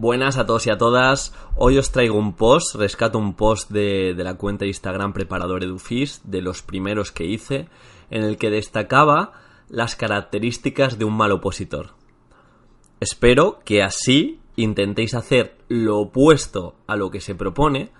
Buenas a todos y a todas. Hoy os traigo un post, rescato un post de, la cuenta de Instagram Preparador Edufis, de los primeros que hice, en el que destacaba las características de un mal opositor. Espero que así intentéis hacer lo opuesto a lo que se propone.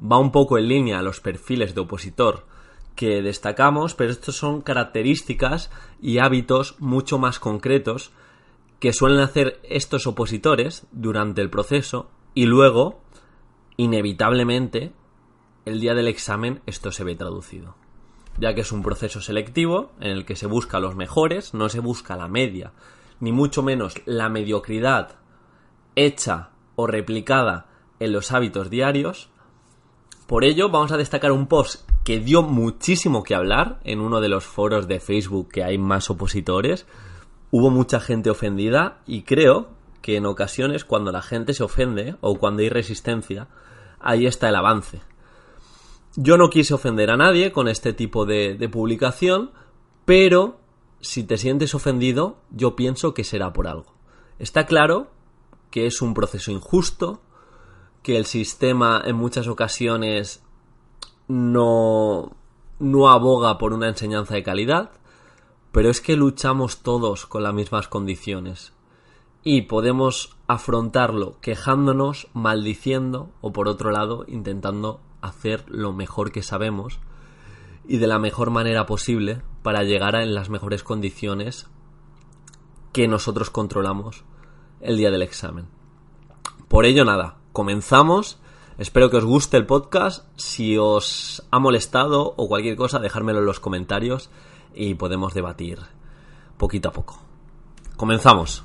Va un poco en línea a los perfiles de opositor que destacamos, pero estos son características y hábitos mucho más concretos que suelen hacer estos opositores durante el proceso y luego, inevitablemente, el día del examen esto se ve traducido. Ya que es un proceso selectivo en el que se busca los mejores, no se busca la media, ni mucho menos la mediocridad hecha o replicada en los hábitos diarios. Por ello, vamos a destacar un post que dio muchísimo que hablar en uno de los foros de Facebook que hay más opositores, hubo mucha gente ofendida y creo que en ocasiones cuando la gente se ofende o cuando hay resistencia, ahí está el avance. Yo no quise ofender a nadie con este tipo de, publicación, pero si te sientes ofendido, yo pienso que será por algo. Está claro que es un proceso injusto, que el sistema en muchas ocasiones no, no aboga por una enseñanza de calidad, pero es que luchamos todos con las mismas condiciones y podemos afrontarlo quejándonos, maldiciendo o por otro lado intentando hacer lo mejor que sabemos y de la mejor manera posible para llegar a en las mejores condiciones que nosotros controlamos el día del examen. Por ello nada, comenzamos. Espero que os guste el podcast. Si os ha molestado o cualquier cosa, dejármelo en los comentarios y podemos debatir poquito a poco. Comenzamos.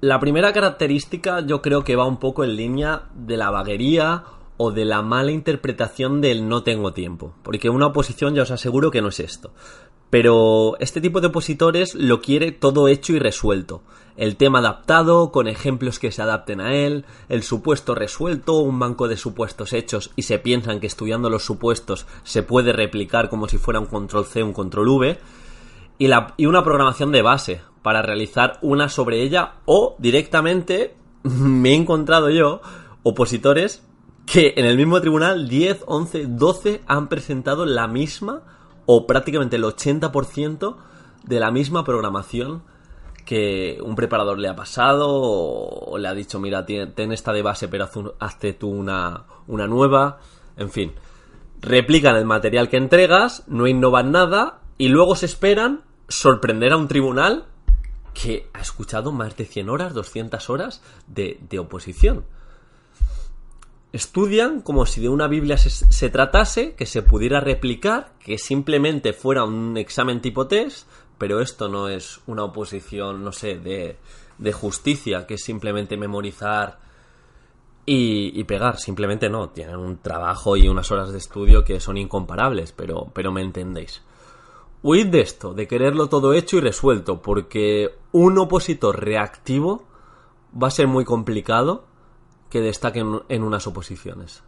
La primera característica yo creo que va un poco en línea de la vaguería o de la mala interpretación del no tengo tiempo. Porque una oposición ya os aseguro que no es esto. Pero este tipo de opositores lo quiere todo hecho y resuelto. El tema adaptado, con ejemplos que se adapten a él, el supuesto resuelto, un banco de supuestos hechos y se piensan que estudiando los supuestos se puede replicar como si fuera un control C, un control V, y, y una programación de base para realizar una sobre ella o directamente me he encontrado yo opositores que en el mismo tribunal 10, 11, 12 han presentado la misma o prácticamente el 80% de la misma programación que un preparador le ha pasado o, le ha dicho, mira, ten, esta de base, pero hazte tú una, una nueva. En fin, replican el material que entregas, no innovan nada y luego se esperan sorprender a un tribunal que ha escuchado más de 100 horas, 200 horas de, de oposición estudian como si de una Biblia se, tratase, que se pudiera replicar, que simplemente fuera un examen tipo test, pero esto no es una oposición, no sé, de, de justicia, que es simplemente memorizar y, y, pegar, simplemente no, tienen un trabajo y unas horas de estudio que son incomparables, pero, pero me entendéis. Huid de esto, de quererlo todo hecho y resuelto, porque un opositor reactivo va a ser muy complicado que destaquen en unas oposiciones.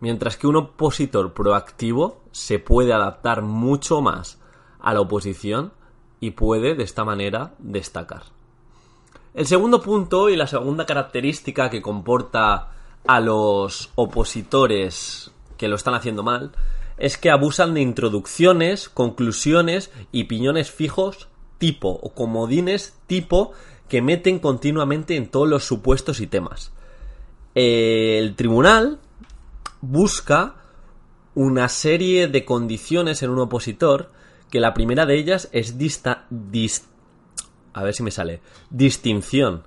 Mientras que un opositor proactivo se puede adaptar mucho más a la oposición y puede de esta manera destacar. El segundo punto y la segunda característica que comporta a los opositores que lo están haciendo mal es que abusan de introducciones, conclusiones y piñones fijos tipo o comodines tipo que meten continuamente en todos los supuestos y temas el tribunal busca una serie de condiciones en un opositor que la primera de ellas es dista, a ver si me sale distinción.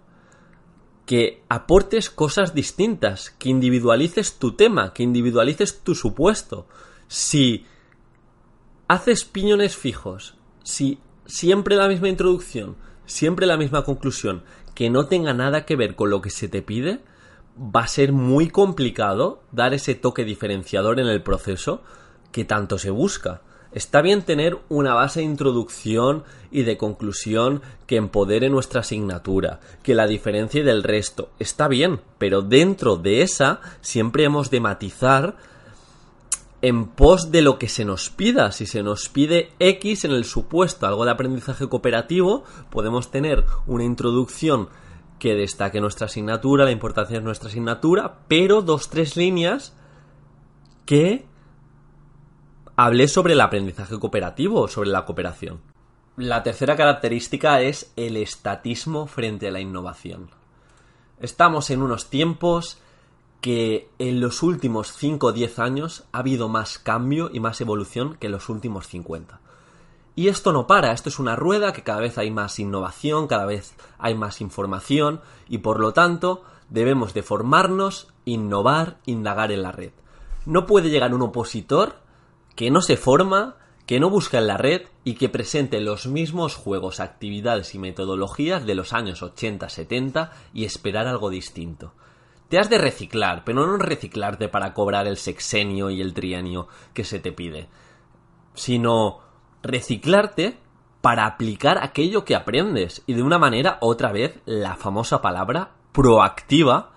Que aportes cosas distintas que individualices tu tema que individualices tu supuesto. Si haces piñones fijos si siempre la misma introducción siempre la misma conclusión que no tenga nada que ver con lo que se te pide va a ser muy complicado dar ese toque diferenciador en el proceso que tanto se busca. Está bien tener una base de introducción y de conclusión que empodere nuestra asignatura, que la diferencie del resto. Está bien, pero dentro de esa siempre hemos de matizar en pos de lo que se nos pida. Si se nos pide X en el supuesto algo de aprendizaje cooperativo, podemos tener una introducción que destaque nuestra asignatura, la importancia de nuestra asignatura, pero dos, tres líneas que hablé sobre el aprendizaje cooperativo, sobre la cooperación. La tercera característica es el estatismo frente a la innovación. Estamos en unos tiempos que en los últimos 5 o 10 años ha habido más cambio y más evolución que en los últimos 50. Y esto no para, esto es una rueda que cada vez hay más innovación, cada vez hay más información y por lo tanto debemos de formarnos, innovar, indagar en la red. No puede llegar un opositor que no se forma, que no busca en la red y que presente los mismos juegos, actividades y metodologías de los años 80-70 y esperar algo distinto. Te has de reciclar, pero no reciclarte para cobrar el sexenio y el trienio que se te pide, sino reciclarte para aplicar aquello que aprendes y de una manera, otra vez, la famosa palabra proactiva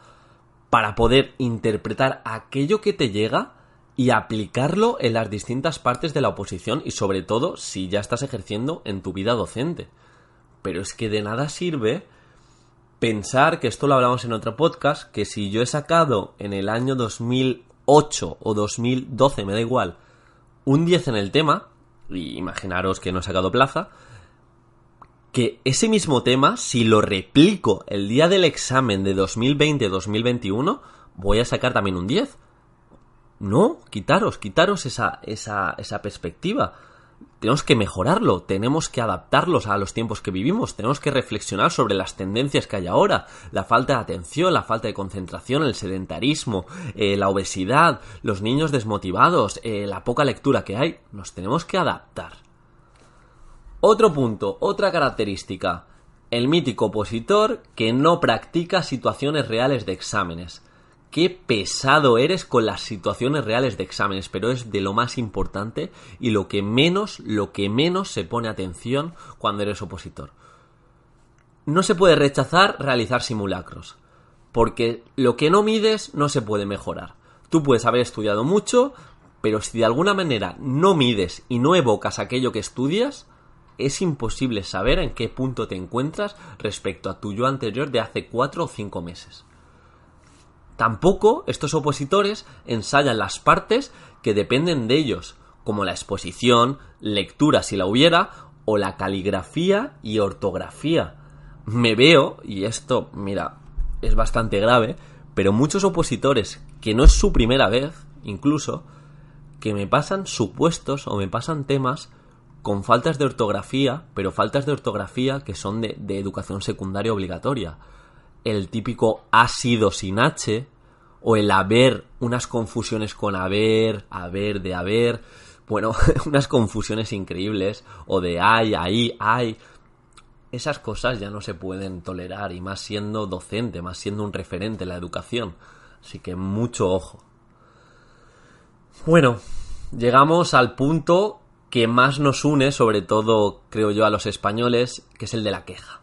para poder interpretar aquello que te llega y aplicarlo en las distintas partes de la oposición y sobre todo si ya estás ejerciendo en tu vida docente. Pero es que de nada sirve pensar que esto lo hablamos en otro podcast, que si yo he sacado en el año 2008 o 2012, me da igual, un 10 en el tema, imaginaros que no he sacado plaza, que ese mismo tema, si lo replico el día del examen de 2020-2021, voy a sacar también un 10. No, quitaros, quitaros esa, esa, esa perspectiva tenemos que mejorarlo, tenemos que adaptarlos a los tiempos que vivimos, tenemos que reflexionar sobre las tendencias que hay ahora, la falta de atención, la falta de concentración, el sedentarismo, eh, la obesidad, los niños desmotivados, eh, la poca lectura que hay, nos tenemos que adaptar. Otro punto, otra característica, el mítico opositor que no practica situaciones reales de exámenes qué pesado eres con las situaciones reales de exámenes, pero es de lo más importante y lo que menos, lo que menos se pone atención cuando eres opositor. No se puede rechazar realizar simulacros, porque lo que no mides no se puede mejorar. Tú puedes haber estudiado mucho, pero si de alguna manera no mides y no evocas aquello que estudias, es imposible saber en qué punto te encuentras respecto a tu yo anterior de hace cuatro o cinco meses. Tampoco estos opositores ensayan las partes que dependen de ellos, como la exposición, lectura si la hubiera, o la caligrafía y ortografía. Me veo, y esto, mira, es bastante grave, pero muchos opositores, que no es su primera vez, incluso, que me pasan supuestos o me pasan temas con faltas de ortografía, pero faltas de ortografía que son de, de educación secundaria obligatoria el típico ha sido sin H, o el haber, unas confusiones con haber, haber de haber, bueno, unas confusiones increíbles, o de hay, ahí, hay. Esas cosas ya no se pueden tolerar, y más siendo docente, más siendo un referente en la educación. Así que mucho ojo. Bueno, llegamos al punto que más nos une, sobre todo creo yo a los españoles, que es el de la queja.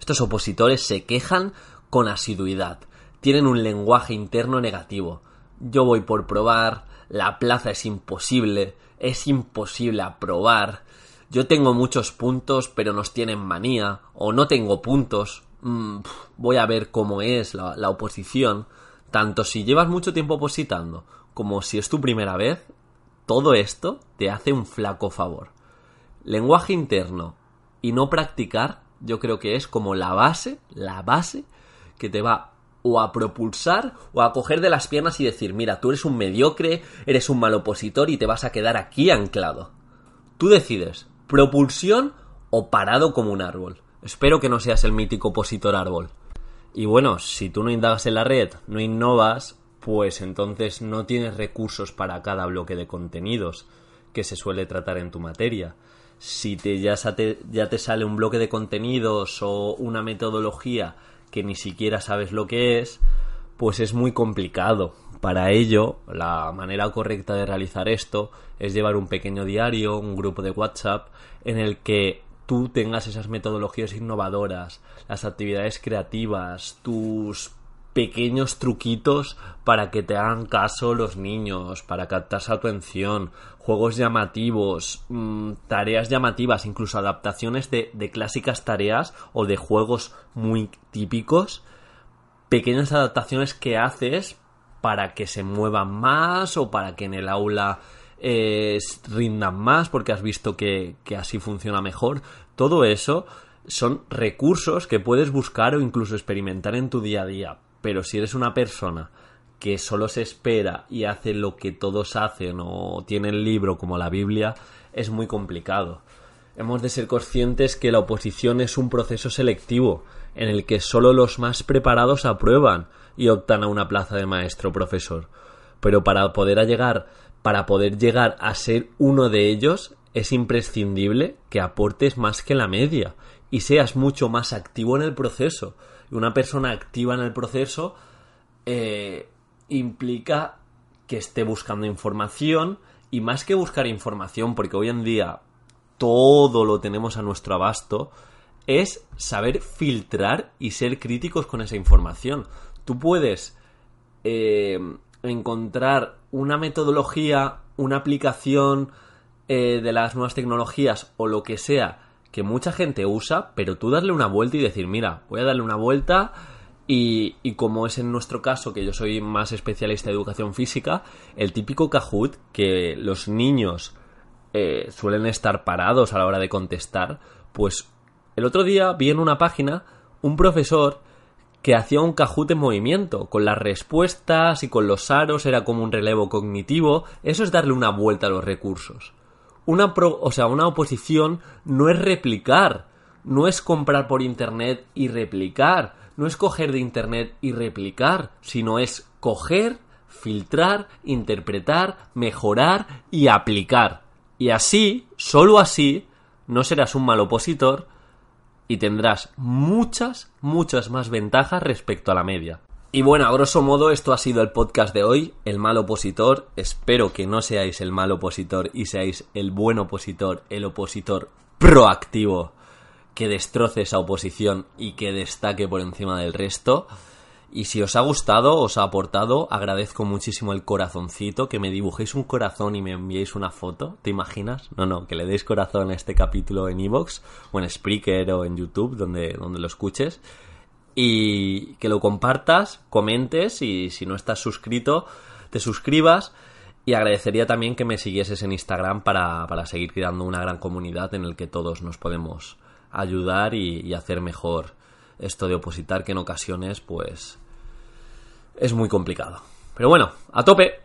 Estos opositores se quejan con asiduidad, tienen un lenguaje interno negativo. Yo voy por probar, la plaza es imposible, es imposible aprobar, yo tengo muchos puntos pero nos tienen manía, o no tengo puntos, mm, voy a ver cómo es la, la oposición. Tanto si llevas mucho tiempo opositando como si es tu primera vez, todo esto te hace un flaco favor. Lenguaje interno y no practicar yo creo que es como la base, la base que te va o a propulsar o a coger de las piernas y decir, mira, tú eres un mediocre, eres un mal opositor y te vas a quedar aquí anclado. Tú decides, propulsión o parado como un árbol. Espero que no seas el mítico opositor árbol. Y bueno, si tú no indagas en la red, no innovas, pues entonces no tienes recursos para cada bloque de contenidos que se suele tratar en tu materia si te ya, te ya te sale un bloque de contenidos o una metodología que ni siquiera sabes lo que es, pues es muy complicado. Para ello, la manera correcta de realizar esto es llevar un pequeño diario, un grupo de WhatsApp, en el que tú tengas esas metodologías innovadoras, las actividades creativas, tus pequeños truquitos para que te hagan caso los niños, para captar su atención, juegos llamativos, mm, tareas llamativas, incluso adaptaciones de, de clásicas tareas o de juegos muy típicos, pequeñas adaptaciones que haces para que se muevan más o para que en el aula eh, rindan más porque has visto que, que así funciona mejor. Todo eso son recursos que puedes buscar o incluso experimentar en tu día a día. Pero si eres una persona que solo se espera y hace lo que todos hacen o tiene el libro como la Biblia, es muy complicado. Hemos de ser conscientes que la oposición es un proceso selectivo en el que solo los más preparados aprueban y optan a una plaza de maestro o profesor. Pero para poder llegar, para poder llegar a ser uno de ellos, es imprescindible que aportes más que la media y seas mucho más activo en el proceso. Una persona activa en el proceso eh, implica que esté buscando información y más que buscar información, porque hoy en día todo lo tenemos a nuestro abasto, es saber filtrar y ser críticos con esa información. Tú puedes eh, encontrar una metodología, una aplicación eh, de las nuevas tecnologías o lo que sea que mucha gente usa, pero tú darle una vuelta y decir, mira, voy a darle una vuelta y, y, como es en nuestro caso, que yo soy más especialista de educación física, el típico Kahoot que los niños eh, suelen estar parados a la hora de contestar, pues el otro día vi en una página un profesor que hacía un Kahoot en movimiento, con las respuestas y con los aros, era como un relevo cognitivo, eso es darle una vuelta a los recursos. Una o sea, una oposición no es replicar, no es comprar por internet y replicar, no es coger de internet y replicar, sino es coger, filtrar, interpretar, mejorar y aplicar. Y así, solo así, no serás un mal opositor, y tendrás muchas, muchas más ventajas respecto a la media. Y bueno, a grosso modo esto ha sido el podcast de hoy, el mal opositor. Espero que no seáis el mal opositor y seáis el buen opositor, el opositor proactivo que destroce esa oposición y que destaque por encima del resto. Y si os ha gustado, os ha aportado, agradezco muchísimo el corazoncito, que me dibujéis un corazón y me enviéis una foto, ¿te imaginas? No, no, que le deis corazón a este capítulo en Evox, o en Spreaker, o en YouTube, donde, donde lo escuches. Y que lo compartas, comentes, y si no estás suscrito, te suscribas. Y agradecería también que me siguieses en Instagram para, para seguir creando una gran comunidad en el que todos nos podemos ayudar y, y hacer mejor esto de opositar que en ocasiones pues es muy complicado. Pero bueno, a tope.